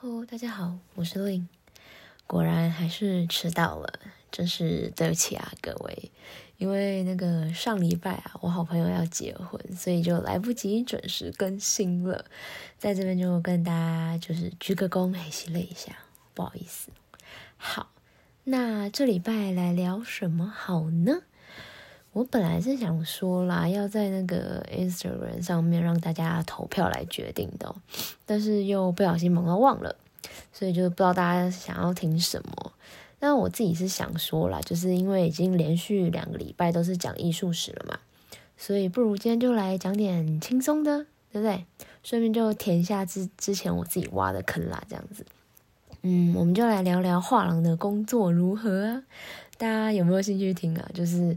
Hello，大家好，我是 Lin。果然还是迟到了，真是对不起啊，各位。因为那个上礼拜啊，我好朋友要结婚，所以就来不及准时更新了。在这边就跟大家就是鞠个躬，嘿，洗了一下，不好意思。好，那这礼拜来聊什么好呢？我本来是想说啦，要在那个 Instagram 上面让大家投票来决定的，但是又不小心忙到忘了，所以就不知道大家想要听什么。但我自己是想说啦，就是因为已经连续两个礼拜都是讲艺术史了嘛，所以不如今天就来讲点轻松的，对不对？顺便就填一下之之前我自己挖的坑啦，这样子。嗯，我们就来聊聊画廊的工作如何啊？大家有没有兴趣听啊？就是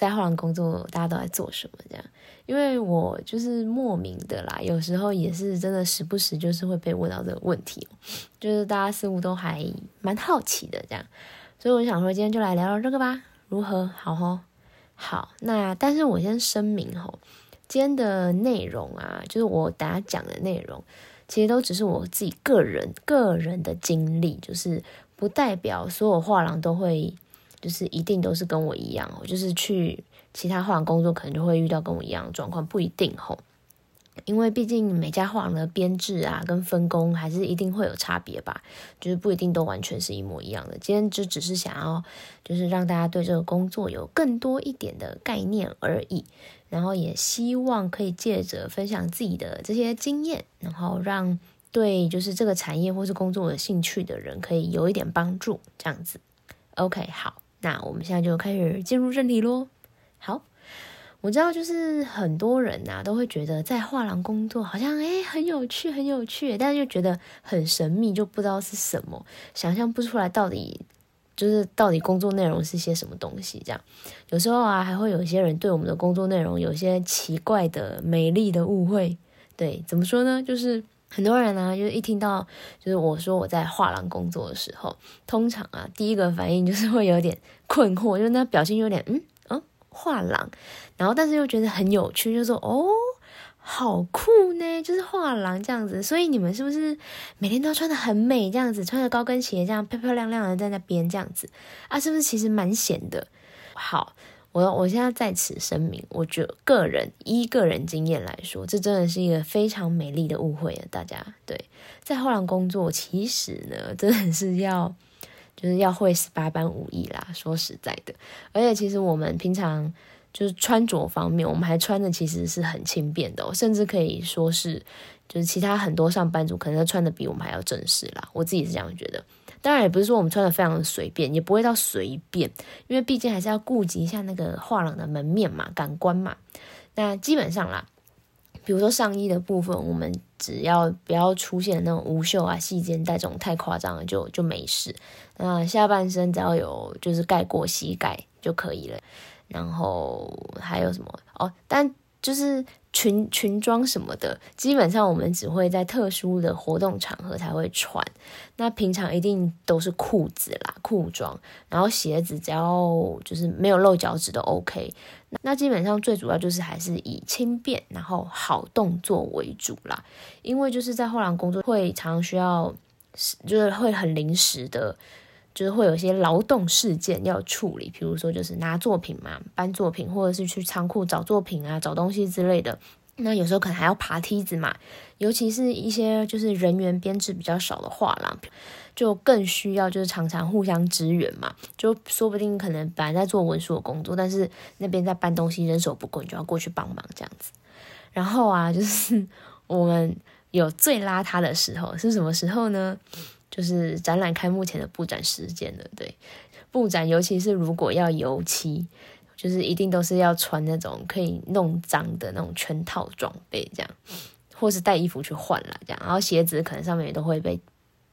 在画廊工作，大家都在做什么这样？因为我就是莫名的啦，有时候也是真的时不时就是会被问到这个问题，就是大家似乎都还蛮好奇的这样，所以我想说今天就来聊聊这个吧，如何？好吼，好，那但是我先声明吼，今天的内容啊，就是我等下讲的内容，其实都只是我自己个人个人的经历，就是不代表所有画廊都会，就是一定都是跟我一样哦，就是去。其他画廊工作可能就会遇到跟我一样的状况，不一定吼，因为毕竟每家画廊的编制啊跟分工还是一定会有差别吧，就是不一定都完全是一模一样的。今天就只是想要就是让大家对这个工作有更多一点的概念而已，然后也希望可以借着分享自己的这些经验，然后让对就是这个产业或是工作有兴趣的人可以有一点帮助，这样子。OK，好，那我们现在就开始进入正题喽。好，我知道，就是很多人呐都会觉得在画廊工作好像诶很有趣，很有趣，但是又觉得很神秘，就不知道是什么，想象不出来到底就是到底工作内容是些什么东西。这样有时候啊，还会有一些人对我们的工作内容有些奇怪的、美丽的误会。对，怎么说呢？就是很多人呢，就是一听到就是我说我在画廊工作的时候，通常啊第一个反应就是会有点困惑，就是那表情有点嗯。画廊，然后但是又觉得很有趣，就说哦，好酷呢，就是画廊这样子。所以你们是不是每天都穿的很美，这样子，穿着高跟鞋，这样漂漂亮亮的在那边这样子啊？是不是其实蛮显的？好，我我现在在此声明，我觉个人依个人经验来说，这真的是一个非常美丽的误会啊！大家对，在画廊工作，其实呢，真的是要。就是要会十八般武艺啦，说实在的，而且其实我们平常就是穿着方面，我们还穿的其实是很轻便的，甚至可以说是，就是其他很多上班族可能穿的比我们还要正式啦。我自己是这样觉得，当然也不是说我们穿的非常的随便，也不会到随便，因为毕竟还是要顾及一下那个画廊的门面嘛、感官嘛。那基本上啦。比如说上衣的部分，我们只要不要出现那种无袖啊、细肩带这种太夸张了，就就没事。那下半身只要有就是盖过膝盖就可以了。然后还有什么哦？但就是裙裙装什么的，基本上我们只会在特殊的活动场合才会穿。那平常一定都是裤子啦、裤装，然后鞋子只要就是没有露脚趾都 OK。那基本上最主要就是还是以轻便，然后好动作为主啦。因为就是在后廊工作会常常需要，就是会很临时的，就是会有一些劳动事件要处理，比如说就是拿作品嘛，搬作品，或者是去仓库找作品啊、找东西之类的。那有时候可能还要爬梯子嘛，尤其是一些就是人员编制比较少的画廊。就更需要就是常常互相支援嘛，就说不定可能本来在做文书的工作，但是那边在搬东西人手不够，你就要过去帮忙这样子。然后啊，就是 我们有最邋遢的时候是什么时候呢？就是展览开幕前的布展时间了。对，布展尤其是如果要油漆，就是一定都是要穿那种可以弄脏的那种全套装备这样，或是带衣服去换了这样，然后鞋子可能上面也都会被。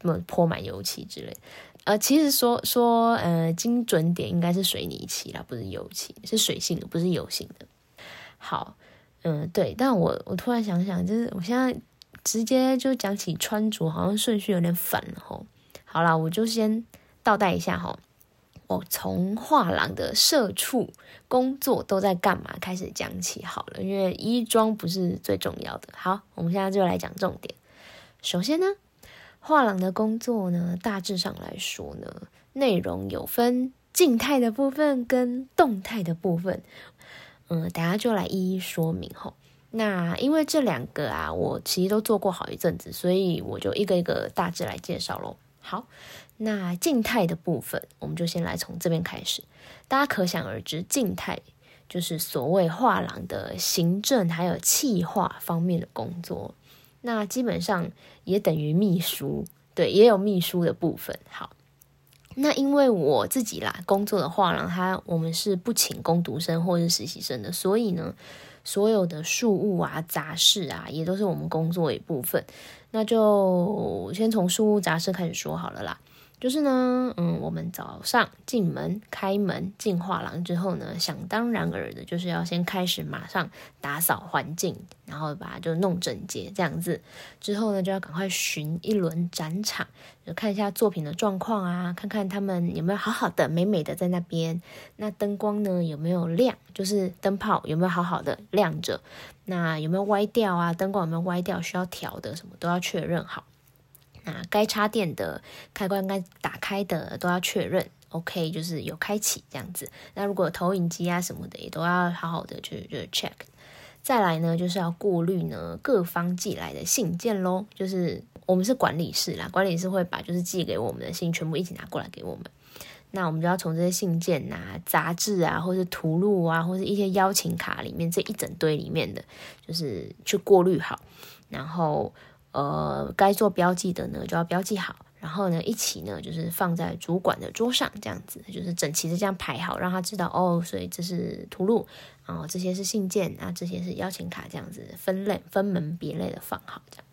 么泼满油漆之类，呃，其实说说，呃，精准点应该是水泥漆啦，不是油漆，是水性的，不是油性的。好，嗯，对，但我我突然想想，就是我现在直接就讲起穿着，好像顺序有点反了吼。好啦，我就先倒带一下哈，我从画廊的社畜工作都在干嘛开始讲起好了，因为衣装不是最重要的。好，我们现在就来讲重点。首先呢。画廊的工作呢，大致上来说呢，内容有分静态的部分跟动态的部分。嗯，大家就来一一说明吼。那因为这两个啊，我其实都做过好一阵子，所以我就一个一个大致来介绍喽。好，那静态的部分，我们就先来从这边开始。大家可想而知，静态就是所谓画廊的行政还有企划方面的工作。那基本上也等于秘书，对，也有秘书的部分。好，那因为我自己啦，工作的画廊，它我们是不请工读生或是实习生的，所以呢。所有的事务啊、杂事啊，也都是我们工作一部分。那就先从事务杂事开始说好了啦。就是呢，嗯，我们早上进门、开门进画廊之后呢，想当然尔的就是要先开始马上打扫环境，然后把它就弄整洁这样子。之后呢，就要赶快巡一轮展场，就看一下作品的状况啊，看看他们有没有好好的、美美的在那边。那灯光呢有没有亮？就是灯泡有没有好好的亮着？那有没有歪掉啊？灯光有没有歪掉？需要调的什么都要确认好。那该插电的开关该打开的都要确认，OK，就是有开启这样子。那如果投影机啊什么的也都要好好的去就 check。再来呢，就是要过滤呢各方寄来的信件喽。就是我们是管理室啦，管理室会把就是寄给我们的信全部一起拿过来给我们。那我们就要从这些信件啊、杂志啊，或是图录啊，或是一些邀请卡里面这一整堆里面的，就是去过滤好，然后。呃，该做标记的呢，就要标记好，然后呢，一起呢，就是放在主管的桌上，这样子，就是整齐的这样排好，让他知道哦，所以这是图录，然后这些是信件啊，这些是邀请卡，这样子分类分门别类的放好，这样。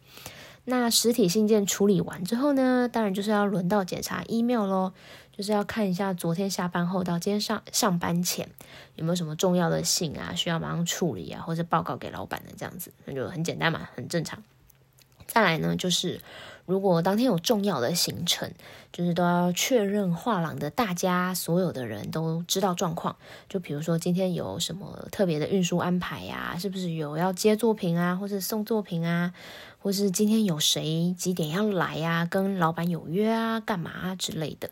那实体信件处理完之后呢，当然就是要轮到检查 email 咯，就是要看一下昨天下班后到今天上上班前有没有什么重要的信啊，需要马上处理啊，或者报告给老板的这样子，那就很简单嘛，很正常。再来呢，就是如果当天有重要的行程，就是都要确认画廊的大家所有的人都知道状况。就比如说今天有什么特别的运输安排呀，是不是有要接作品啊，或者送作品啊，或是今天有谁几点要来呀，跟老板有约啊，干嘛啊之类的。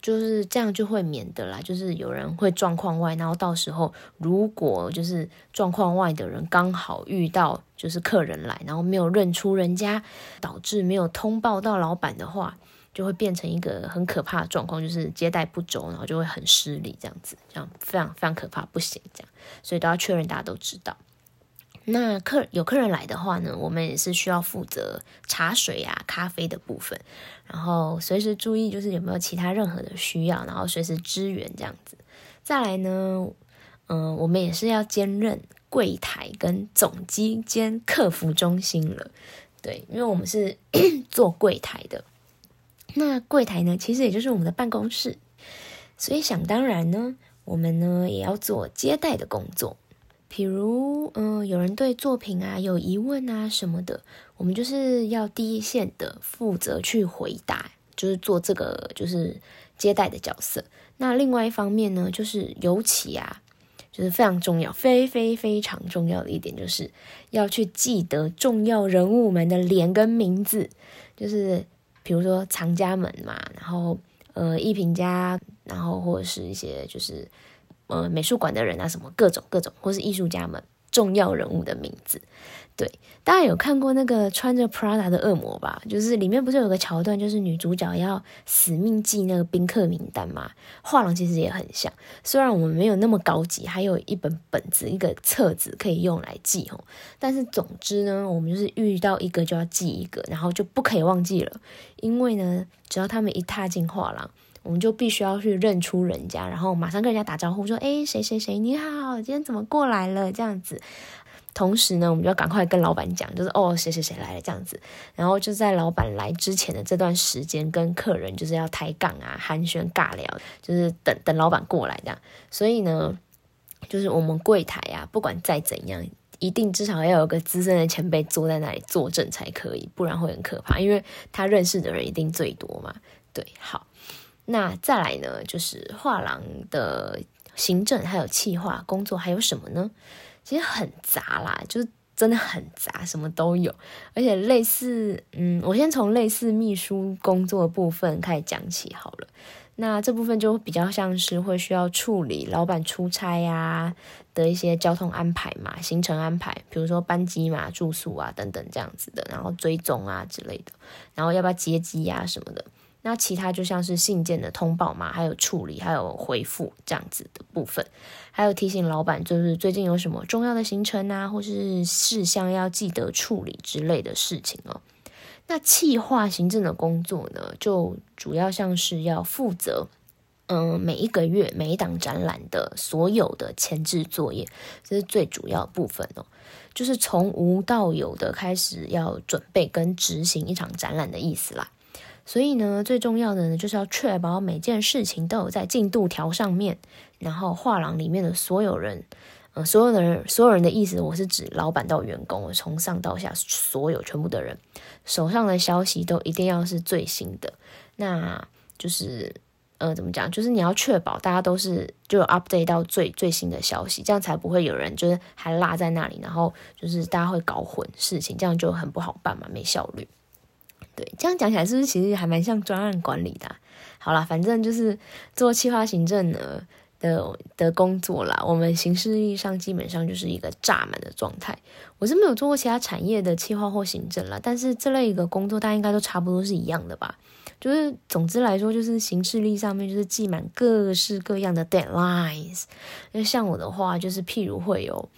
就是这样就会免得啦，就是有人会状况外，然后到时候如果就是状况外的人刚好遇到就是客人来，然后没有认出人家，导致没有通报到老板的话，就会变成一个很可怕的状况，就是接待不周，然后就会很失礼这样子，这样非常非常可怕，不行这样，所以都要确认大家都知道。那客有客人来的话呢，我们也是需要负责茶水啊、咖啡的部分，然后随时注意就是有没有其他任何的需要，然后随时支援这样子。再来呢，嗯，我们也是要兼任柜台跟总机兼客服中心了，对，因为我们是 做柜台的。那柜台呢，其实也就是我们的办公室，所以想当然呢，我们呢也要做接待的工作。比如，嗯，有人对作品啊有疑问啊什么的，我们就是要第一线的负责去回答，就是做这个就是接待的角色。那另外一方面呢，就是尤其啊，就是非常重要、非非非常重要的一点，就是要去记得重要人物们的脸跟名字，就是比如说藏家们嘛，然后呃艺评家，然后或者是一些就是。呃，美术馆的人啊，什么各种各种，或是艺术家们重要人物的名字，对，大家有看过那个穿着 Prada 的恶魔吧？就是里面不是有个桥段，就是女主角要死命记那个宾客名单嘛？画廊其实也很像，虽然我们没有那么高级，还有一本本子、一个册子可以用来记哦，但是总之呢，我们就是遇到一个就要记一个，然后就不可以忘记了，因为呢，只要他们一踏进画廊。我们就必须要去认出人家，然后马上跟人家打招呼，说：“哎，谁谁谁，你好，今天怎么过来了？”这样子。同时呢，我们就要赶快跟老板讲，就是哦，谁谁谁来了这样子。然后就在老板来之前的这段时间，跟客人就是要抬杠啊、寒暄尬聊，就是等等老板过来这样。所以呢，就是我们柜台啊，不管再怎样，一定至少要有个资深的前辈坐在那里坐镇才可以，不然会很可怕，因为他认识的人一定最多嘛。对，好。那再来呢，就是画廊的行政还有企划工作还有什么呢？其实很杂啦，就是真的很杂，什么都有，而且类似，嗯，我先从类似秘书工作部分开始讲起好了。那这部分就比较像是会需要处理老板出差呀的一些交通安排嘛，行程安排，比如说班机嘛、住宿啊等等这样子的，然后追踪啊之类的，然后要不要接机呀什么的。那其他就像是信件的通报嘛，还有处理，还有回复这样子的部分，还有提醒老板就是最近有什么重要的行程啊，或是事项要记得处理之类的事情哦。那企划行政的工作呢，就主要像是要负责，嗯，每一个月每一档展览的所有的前置作业，这是最主要部分哦，就是从无到有的开始要准备跟执行一场展览的意思啦。所以呢，最重要的呢，就是要确保每件事情都有在进度条上面。然后画廊里面的所有人，呃，所有的人，所有人的意思，我是指老板到员工，我从上到下所有全部的人手上的消息都一定要是最新的。那就是，呃，怎么讲？就是你要确保大家都是就 update 到最最新的消息，这样才不会有人就是还落在那里，然后就是大家会搞混事情，这样就很不好办嘛，没效率。对，这样讲起来是不是其实还蛮像专案管理的？好啦，反正就是做企划行政呢的的工作啦。我们形式意义上基本上就是一个炸满的状态。我是没有做过其他产业的企划或行政啦，但是这类一个工作大家应该都差不多是一样的吧？就是总之来说，就是形式力上面就是记满各式各样的 deadlines。那像我的话，就是譬如会有，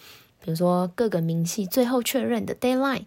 比如说各个明细最后确认的 deadline。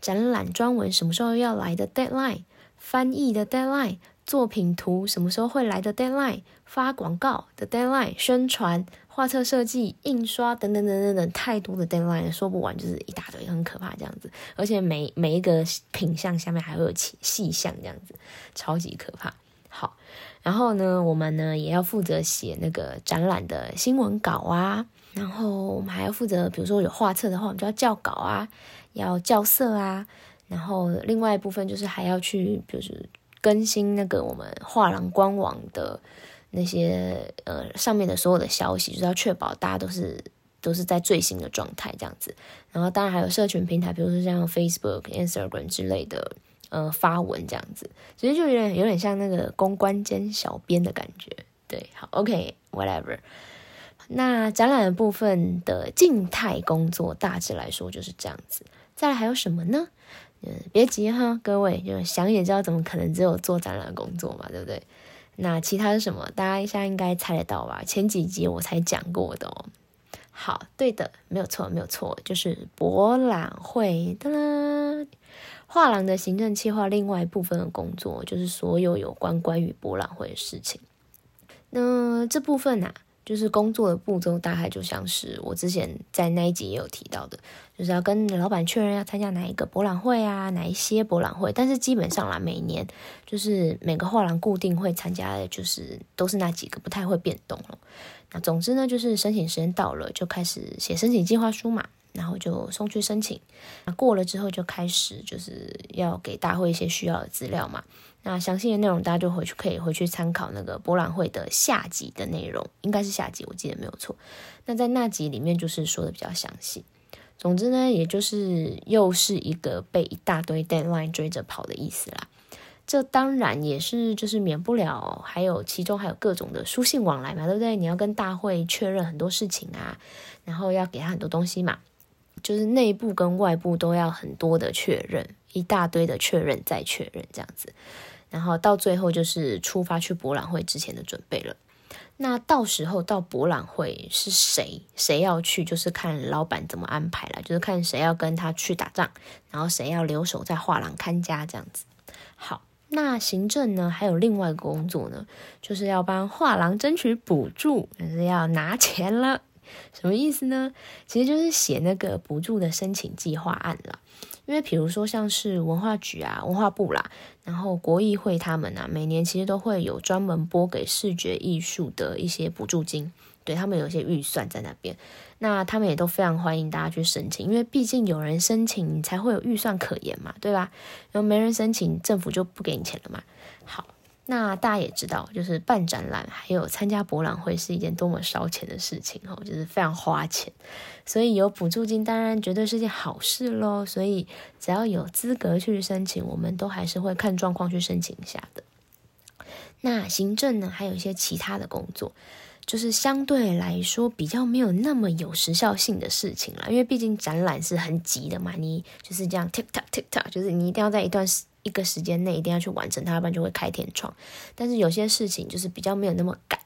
展览专文什么时候要来的 deadline，翻译的 deadline，作品图什么时候会来的 deadline，发广告的 deadline，宣传、画册设计、印刷等等等等等，太多的 deadline 说不完，就是一大堆，很可怕这样子。而且每每一个品相下面还会有细细项这样子，超级可怕。好，然后呢，我们呢也要负责写那个展览的新闻稿啊，然后我们还要负责，比如说有画册的话，我们就要校稿啊。要校色啊，然后另外一部分就是还要去，就是更新那个我们画廊官网的那些呃上面的所有的消息，就是要确保大家都是都是在最新的状态这样子。然后当然还有社群平台，比如说像 Facebook、Instagram 之类的呃发文这样子，其实就有点有点像那个公关兼小编的感觉。对，好，OK，whatever。那展览的部分的静态工作大致来说就是这样子。再来还有什么呢？嗯，别急哈，各位，就想也知道，怎么可能只有做展览工作嘛，对不对？那其他是什么？大家一下应该猜得到吧？前几集我才讲过的哦。好，对的，没有错，没有错，就是博览会的啦。画廊的行政计划，另外一部分的工作就是所有有关关于博览会的事情。那这部分呢？就是工作的步骤大概就像是我之前在那一集也有提到的，就是要跟老板确认要参加哪一个博览会啊，哪一些博览会。但是基本上啦，每年就是每个画廊固定会参加的，就是都是那几个，不太会变动了。那总之呢，就是申请时间到了就开始写申请计划书嘛，然后就送去申请。那过了之后就开始就是要给大会一些需要的资料嘛。那详细的内容大家就回去可以回去参考那个博览会的下集的内容，应该是下集，我记得没有错。那在那集里面就是说的比较详细。总之呢，也就是又是一个被一大堆 deadline 追着跑的意思啦。这当然也是就是免不了，还有其中还有各种的书信往来嘛，对不对？你要跟大会确认很多事情啊，然后要给他很多东西嘛，就是内部跟外部都要很多的确认，一大堆的确认再确认这样子。然后到最后就是出发去博览会之前的准备了。那到时候到博览会是谁谁要去，就是看老板怎么安排了，就是看谁要跟他去打仗，然后谁要留守在画廊看家这样子。好，那行政呢还有另外一个工作呢，就是要帮画廊争取补助，就是要拿钱了。什么意思呢？其实就是写那个补助的申请计划案了。因为比如说像是文化局啊、文化部啦，然后国议会他们啊，每年其实都会有专门拨给视觉艺术的一些补助金，对他们有些预算在那边。那他们也都非常欢迎大家去申请，因为毕竟有人申请你才会有预算可言嘛，对吧？然后没人申请，政府就不给你钱了嘛。好，那大家也知道，就是办展览还有参加博览会是一件多么烧钱的事情哦，就是非常花钱。所以有补助金当然绝对是件好事喽。所以只要有资格去申请，我们都还是会看状况去申请一下的。那行政呢，还有一些其他的工作，就是相对来说比较没有那么有时效性的事情了，因为毕竟展览是很急的嘛，你就是这样 tick tock tick tock，就是你一定要在一段时一个时间内一定要去完成它，要不然就会开天窗。但是有些事情就是比较没有那么赶，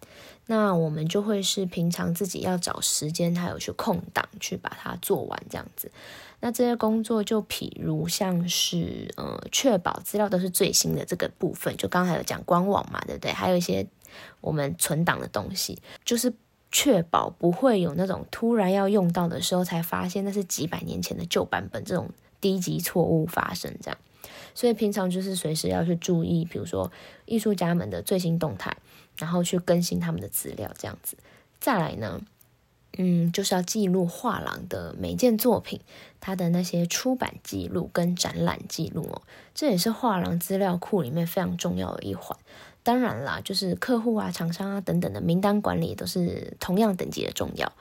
那我们就会是平常自己要找时间，还有去空档去把它做完这样子。那这些工作就譬如像是呃，确保资料都是最新的这个部分，就刚才有讲官网嘛，对不对？还有一些我们存档的东西，就是确保不会有那种突然要用到的时候才发现那是几百年前的旧版本这种低级错误发生这样。所以平常就是随时要去注意，比如说艺术家们的最新动态，然后去更新他们的资料这样子。再来呢？嗯，就是要记录画廊的每件作品，它的那些出版记录跟展览记录哦，这也是画廊资料库里面非常重要的一环。当然啦，就是客户啊、厂商啊等等的名单管理都是同样等级的重要。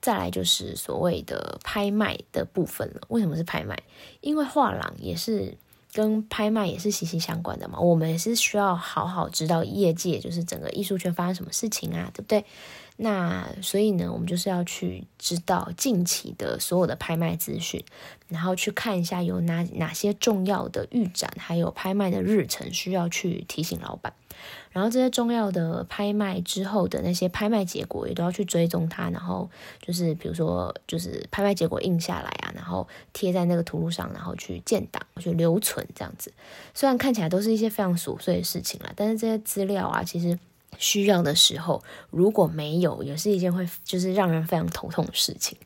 再来就是所谓的拍卖的部分了。为什么是拍卖？因为画廊也是跟拍卖也是息息相关的嘛。我们也是需要好好知道业界就是整个艺术圈发生什么事情啊，对不对？那所以呢，我们就是要去知道近期的所有的拍卖资讯，然后去看一下有哪哪些重要的预展，还有拍卖的日程需要去提醒老板。然后这些重要的拍卖之后的那些拍卖结果也都要去追踪它，然后就是比如说就是拍卖结果印下来啊，然后贴在那个图录上，然后去建档去留存这样子。虽然看起来都是一些非常琐碎的事情啦，但是这些资料啊，其实。需要的时候，如果没有，也是一件会就是让人非常头痛的事情。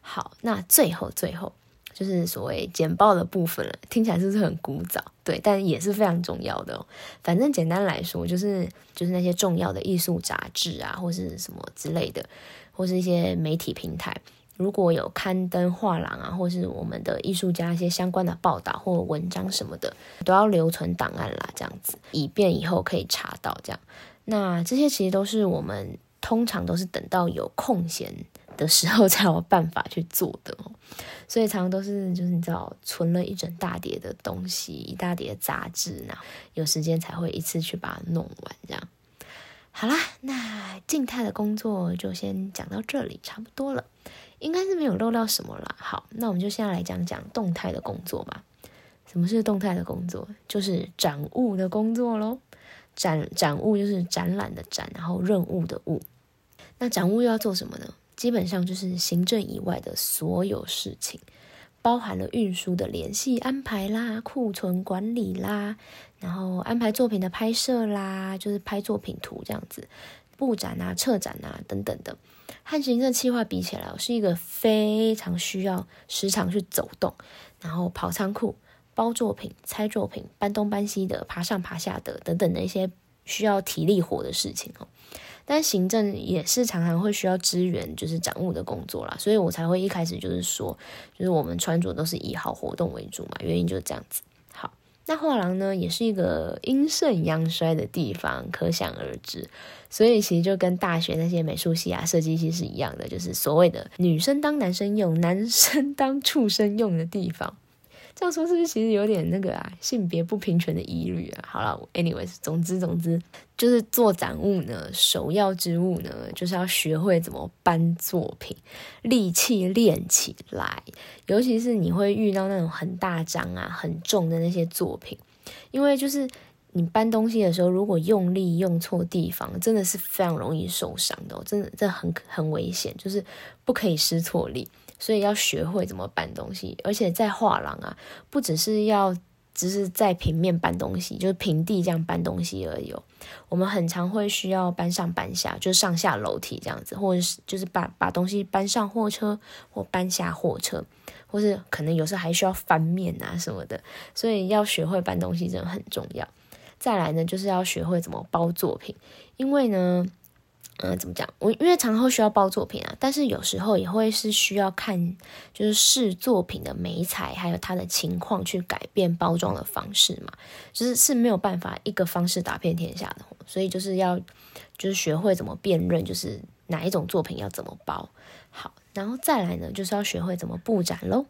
好，那最后最后就是所谓简报的部分了，听起来是不是很古早？对，但也是非常重要的哦。反正简单来说，就是就是那些重要的艺术杂志啊，或是什么之类的，或是一些媒体平台，如果有刊登画廊啊，或是我们的艺术家一些相关的报道或文章什么的，都要留存档案啦，这样子，以便以后可以查到这样。那这些其实都是我们通常都是等到有空闲的时候才有办法去做的哦，所以常常都是就是你知道存了一整大叠的东西，一大叠杂志，然后有时间才会一次去把它弄完这样。好啦，那静态的工作就先讲到这里，差不多了，应该是没有漏到什么了。好，那我们就现在来讲讲动态的工作吧。什么是动态的工作？就是展务的工作喽。展展务就是展览的展，然后任务的务。那展务又要做什么呢？基本上就是行政以外的所有事情，包含了运输的联系安排啦、库存管理啦，然后安排作品的拍摄啦，就是拍作品图这样子，布展啊、策展啊等等的。和行政计划比起来，是一个非常需要时常去走动，然后跑仓库。包作品、拆作品、搬东搬西的、爬上爬下的等等的一些需要体力活的事情哦。但行政也是常常会需要支援，就是掌务的工作啦，所以我才会一开始就是说，就是我们穿着都是以好活动为主嘛，原因就是这样子。好，那画廊呢，也是一个阴盛阳衰的地方，可想而知。所以其实就跟大学那些美术系啊、设计系是一样的，就是所谓的女生当男生用，男生当畜生用的地方。这样说是不是其实有点那个啊，性别不平权的疑虑啊？好了，anyways，总之总之，就是做展物呢，首要之物呢，就是要学会怎么搬作品，力气练起来。尤其是你会遇到那种很大张啊、很重的那些作品，因为就是你搬东西的时候，如果用力用错地方，真的是非常容易受伤的，真的这很很危险，就是不可以失错力。所以要学会怎么搬东西，而且在画廊啊，不只是要只是在平面搬东西，就是平地这样搬东西而已。我们很常会需要搬上搬下，就上下楼梯这样子，或者是就是把把东西搬上货车或搬下货车，或是可能有时候还需要翻面啊什么的。所以要学会搬东西真的很重要。再来呢，就是要学会怎么包作品，因为呢。嗯，怎么讲？我因为常后需要包作品啊，但是有时候也会是需要看，就是试作品的美彩，还有它的情况去改变包装的方式嘛。就是是没有办法一个方式打遍天下的，所以就是要就是学会怎么辨认，就是哪一种作品要怎么包好，然后再来呢，就是要学会怎么布展喽，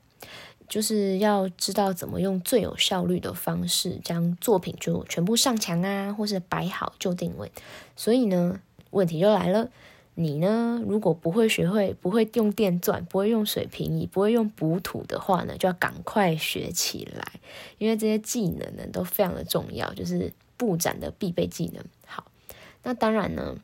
就是要知道怎么用最有效率的方式将作品就全部上墙啊，或是摆好就定位。所以呢。问题就来了，你呢？如果不会学会，不会用电钻，不会用水平仪，不会用补土的话呢，就要赶快学起来，因为这些技能呢都非常的重要，就是布展的必备技能。好，那当然呢，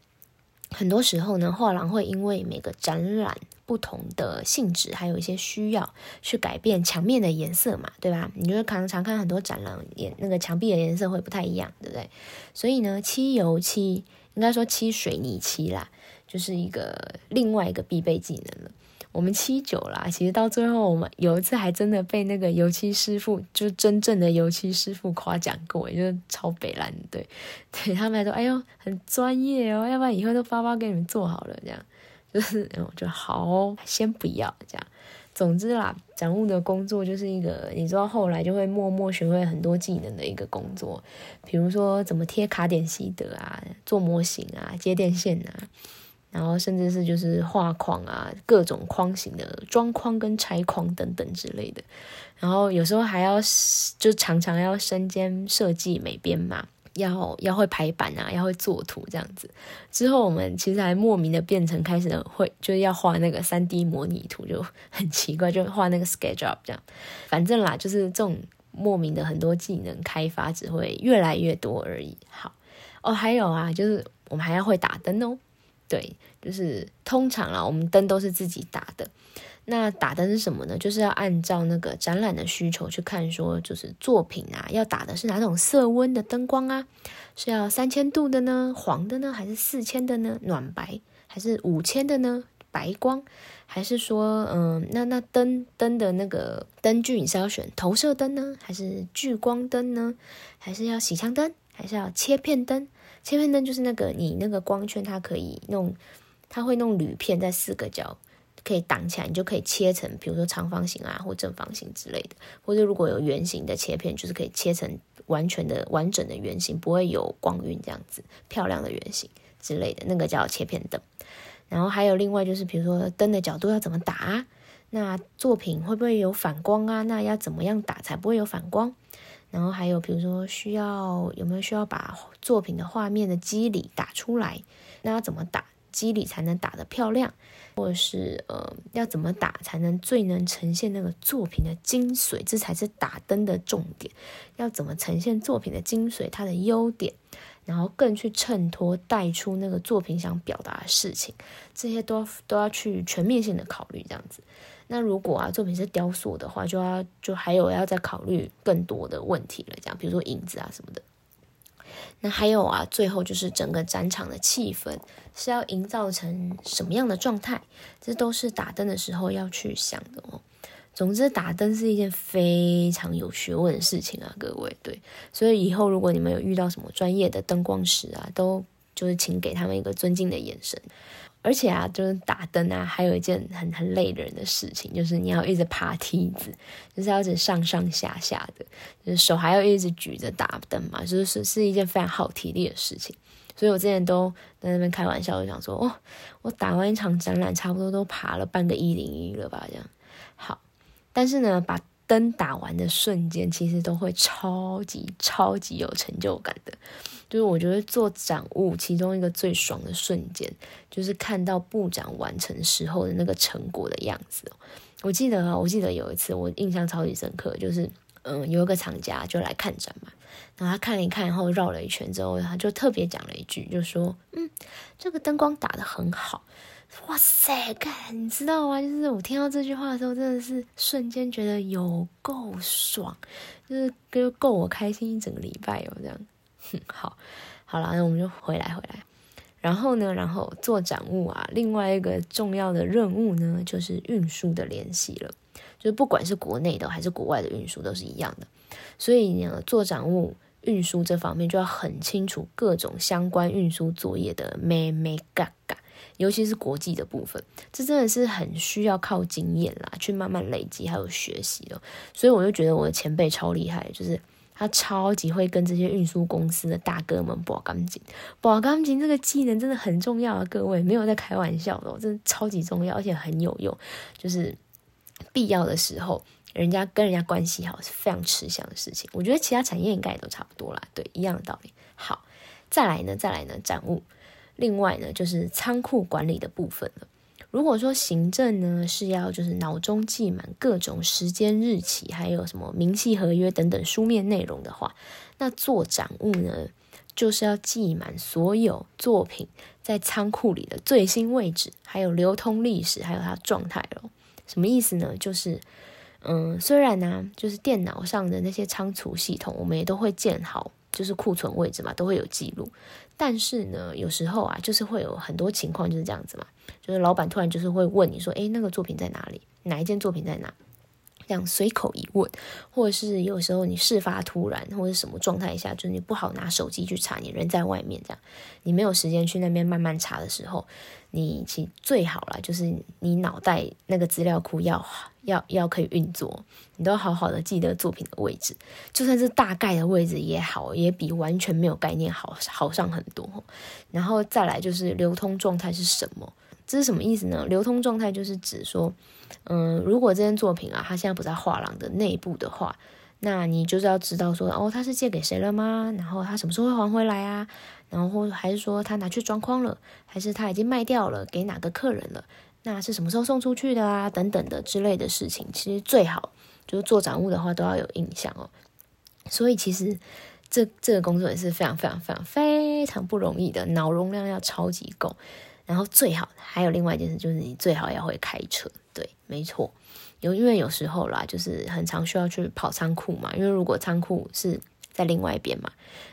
很多时候呢，画廊会因为每个展览不同的性质，还有一些需要去改变墙面的颜色嘛，对吧？你就会常常看很多展览，颜那个墙壁的颜色会不太一样，对不对？所以呢，漆油漆。应该说漆水泥漆啦，就是一个另外一个必备技能了。我们漆久了，其实到最后，我们有一次还真的被那个油漆师傅，就真正的油漆师傅夸奖过，就是超北蓝，对，对他们来说，哎呦，很专业哦，要不然以后都发包给你们做好了，这样，就是，我就好，先不要这样。总之啦，展务的工作就是一个，你知道后来就会默默学会很多技能的一个工作，比如说怎么贴卡点西德啊，做模型啊，接电线啊，然后甚至是就是画框啊，各种框型的装框跟拆框等等之类的，然后有时候还要就常常要身兼设计美编嘛。要要会排版啊，要会作图这样子。之后我们其实还莫名的变成开始会就是要画那个三 D 模拟图，就很奇怪，就画那个 SketchUp 这样。反正啦，就是这种莫名的很多技能开发只会越来越多而已。好哦，还有啊，就是我们还要会打灯哦。对，就是通常啊，我们灯都是自己打的。那打灯是什么呢？就是要按照那个展览的需求去看，说就是作品啊，要打的是哪种色温的灯光啊？是要三千度的呢，黄的呢，还是四千的呢，暖白，还是五千的呢，白光？还是说，嗯，那那灯灯的那个灯具你是要选投射灯呢，还是聚光灯呢？还是要洗墙灯？还是要切片灯？切片灯就是那个你那个光圈它可以弄，它会弄铝片在四个角。可以挡起来，你就可以切成，比如说长方形啊，或正方形之类的，或者如果有圆形的切片，就是可以切成完全的完整的圆形，不会有光晕这样子漂亮的圆形之类的，那个叫切片灯。然后还有另外就是，比如说灯的角度要怎么打，那作品会不会有反光啊？那要怎么样打才不会有反光？然后还有比如说需要有没有需要把作品的画面的肌理打出来？那要怎么打肌理才能打得漂亮？或者是呃，要怎么打才能最能呈现那个作品的精髓？这才是打灯的重点。要怎么呈现作品的精髓，它的优点，然后更去衬托带出那个作品想表达的事情，这些都都要去全面性的考虑。这样子，那如果啊作品是雕塑的话，就要就还有要再考虑更多的问题了。这样，比如说影子啊什么的。那还有啊，最后就是整个展场的气氛是要营造成什么样的状态，这都是打灯的时候要去想的哦。总之，打灯是一件非常有学问的事情啊，各位。对，所以以后如果你们有遇到什么专业的灯光师啊，都就是请给他们一个尊敬的眼神。而且啊，就是打灯啊，还有一件很很累人的事情，就是你要一直爬梯子，就是要一直上上下下的，就是手还要一直举着打灯嘛，就是是是一件非常耗体力的事情。所以我之前都在那边开玩笑，就想说，哦，我打完一场展览，差不多都爬了半个一零一了吧，这样。好，但是呢，把灯打完的瞬间，其实都会超级超级有成就感的。就是我觉得做展物，其中一个最爽的瞬间，就是看到布展完成时候的那个成果的样子。我记得，我记得有一次我印象超级深刻，就是嗯，有一个厂家就来看展嘛，然后他看了一看，然后绕了一圈之后，他就特别讲了一句，就说：“嗯，这个灯光打得很好。”哇塞，干，你知道吗？就是我听到这句话的时候，真的是瞬间觉得有够爽，就是就够我开心一整个礼拜哦，这样。好，好了，那我们就回来回来。然后呢，然后做展物啊，另外一个重要的任务呢，就是运输的联系了。就是不管是国内的还是国外的运输，都是一样的。所以呢，做展物。运输这方面就要很清楚各种相关运输作业的咩咩嘎嘎，尤其是国际的部分，这真的是很需要靠经验啦，去慢慢累积还有学习的。所以我就觉得我的前辈超厉害，就是他超级会跟这些运输公司的大哥们保钢筋，保钢筋这个技能真的很重要啊，各位没有在开玩笑的，真的超级重要，而且很有用，就是必要的时候。人家跟人家关系好是非常吃香的事情，我觉得其他产业应该也都差不多啦，对，一样的道理。好，再来呢，再来呢，展务。另外呢，就是仓库管理的部分了。如果说行政呢是要就是脑中记满各种时间日期，还有什么明细合约等等书面内容的话，那做展务呢就是要记满所有作品在仓库里的最新位置，还有流通历史，还有它状态咯。什么意思呢？就是。嗯，虽然呢，就是电脑上的那些仓储系统，我们也都会建好，就是库存位置嘛，都会有记录。但是呢，有时候啊，就是会有很多情况就是这样子嘛，就是老板突然就是会问你说，诶，那个作品在哪里？哪一件作品在哪？这样随口一问，或者是有时候你事发突然，或者什么状态下，就是你不好拿手机去查，你人在外面这样，你没有时间去那边慢慢查的时候，你其最好了，就是你脑袋那个资料库要要要可以运作，你都好好的记得作品的位置，就算是大概的位置也好，也比完全没有概念好好上很多。然后再来就是流通状态是什么？这是什么意思呢？流通状态就是指说。嗯，如果这件作品啊，它现在不在画廊的内部的话，那你就是要知道说，哦，他是借给谁了吗？然后他什么时候会还回来啊？然后还是说他拿去装框了，还是他已经卖掉了，给哪个客人了？那是什么时候送出去的啊？等等的之类的事情，其实最好就是做展物的话都要有印象哦。所以其实这这个工作也是非常非常非常非常不容易的，脑容量要超级够。然后最好还有另外一件事，就是你最好要会开车。对，没错，有因为有时候啦，就是很常需要去跑仓库嘛。因为如果仓库是在另外一边嘛，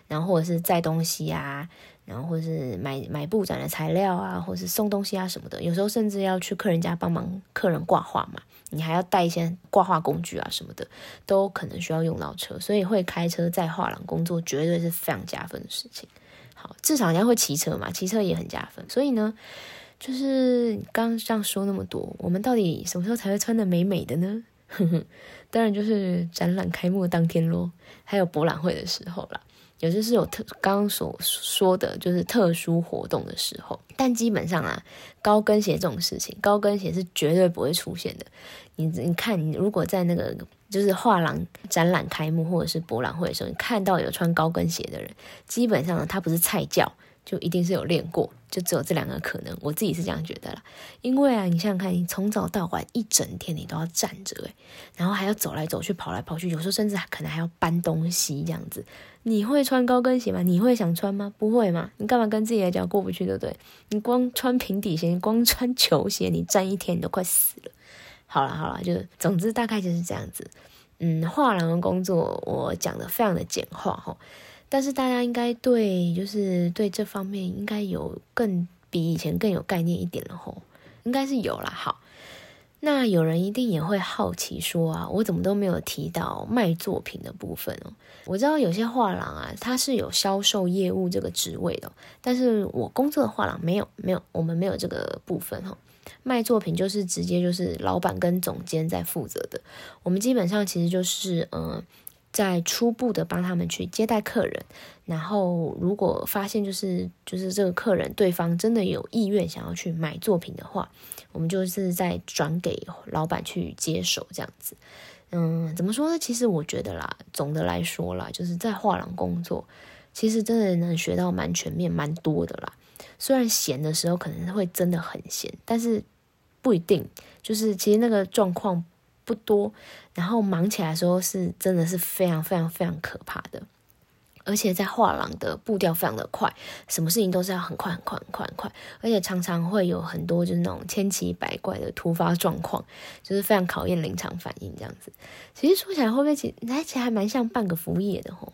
然后或者是载东西啊，然后或者是买买布展的材料啊，或者是送东西啊什么的，有时候甚至要去客人家帮忙客人挂画嘛，你还要带一些挂画工具啊什么的，都可能需要用到车。所以会开车在画廊工作，绝对是非常加分的事情。至少人家会骑车嘛，骑车也很加分。所以呢。就是刚刚这样说那么多，我们到底什么时候才会穿的美美的呢？当然就是展览开幕当天咯，还有博览会的时候啦。有些是有特刚刚所说的就是特殊活动的时候，但基本上啊，高跟鞋这种事情，高跟鞋是绝对不会出现的。你你看，你如果在那个就是画廊展览开幕或者是博览会的时候，你看到有穿高跟鞋的人，基本上他不是菜教。就一定是有练过，就只有这两个可能，我自己是这样觉得啦。因为啊，你想想看，你从早到晚一整天你都要站着诶，然后还要走来走去、跑来跑去，有时候甚至可能还要搬东西这样子。你会穿高跟鞋吗？你会想穿吗？不会吗？你干嘛跟自己的脚过不去，对不对？你光穿平底鞋，你光穿球鞋，你站一天你都快死了。好了好了，就总之大概就是这样子。嗯，画廊的工作我讲的非常的简化哈。但是大家应该对，就是对这方面应该有更比以前更有概念一点了吼，应该是有啦。好，那有人一定也会好奇说啊，我怎么都没有提到卖作品的部分哦？我知道有些画廊啊，它是有销售业务这个职位的，但是我工作的画廊没有，没有，我们没有这个部分哈。卖作品就是直接就是老板跟总监在负责的，我们基本上其实就是嗯。在初步的帮他们去接待客人，然后如果发现就是就是这个客人对方真的有意愿想要去买作品的话，我们就是在转给老板去接手这样子。嗯，怎么说呢？其实我觉得啦，总的来说啦，就是在画廊工作，其实真的能学到蛮全面、蛮多的啦。虽然闲的时候可能会真的很闲，但是不一定，就是其实那个状况。不多，然后忙起来的时候是真的是非常非常非常可怕的，而且在画廊的步调非常的快，什么事情都是要很快很快很快很快，而且常常会有很多就是那种千奇百怪的突发状况，就是非常考验临场反应这样子。其实说起来会不会其实其实还蛮像半个服务业的吼，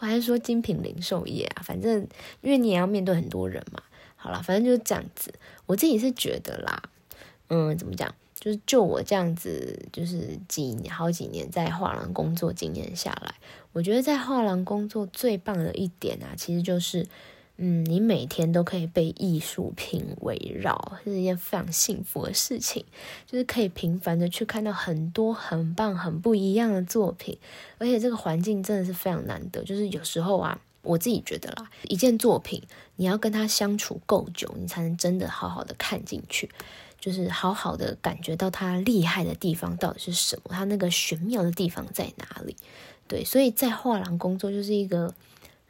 我还是说精品零售业啊，反正因为你也要面对很多人嘛。好了，反正就是这样子，我自己是觉得啦，嗯，怎么讲？就是就我这样子，就是几好几年在画廊工作经验下来，我觉得在画廊工作最棒的一点啊，其实就是，嗯，你每天都可以被艺术品围绕，是一件非常幸福的事情。就是可以频繁的去看到很多很棒、很不一样的作品，而且这个环境真的是非常难得。就是有时候啊，我自己觉得啦，一件作品你要跟它相处够久，你才能真的好好的看进去。就是好好的感觉到他厉害的地方到底是什么，他那个玄妙的地方在哪里？对，所以在画廊工作就是一个，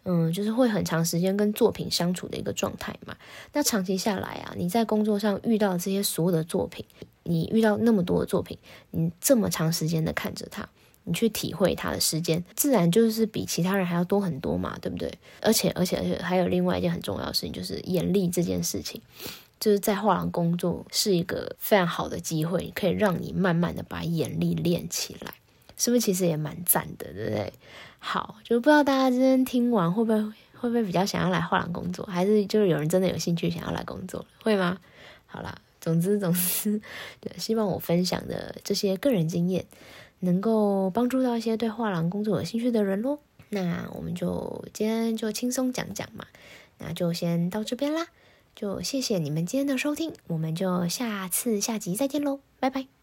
嗯，就是会很长时间跟作品相处的一个状态嘛。那长期下来啊，你在工作上遇到这些所有的作品，你遇到那么多的作品，你这么长时间的看着它，你去体会它的时间，自然就是比其他人还要多很多嘛，对不对？而且，而且，而且还有另外一件很重要的事情，就是眼力这件事情。就是在画廊工作是一个非常好的机会，可以让你慢慢的把眼力练起来，是不是？其实也蛮赞的，对不对？好，就不知道大家今天听完会不会会不会比较想要来画廊工作，还是就是有人真的有兴趣想要来工作，会吗？好啦，总之总之，对，希望我分享的这些个人经验，能够帮助到一些对画廊工作有兴趣的人喽。那我们就今天就轻松讲讲嘛，那就先到这边啦。就谢谢你们今天的收听，我们就下次下集再见喽，拜拜。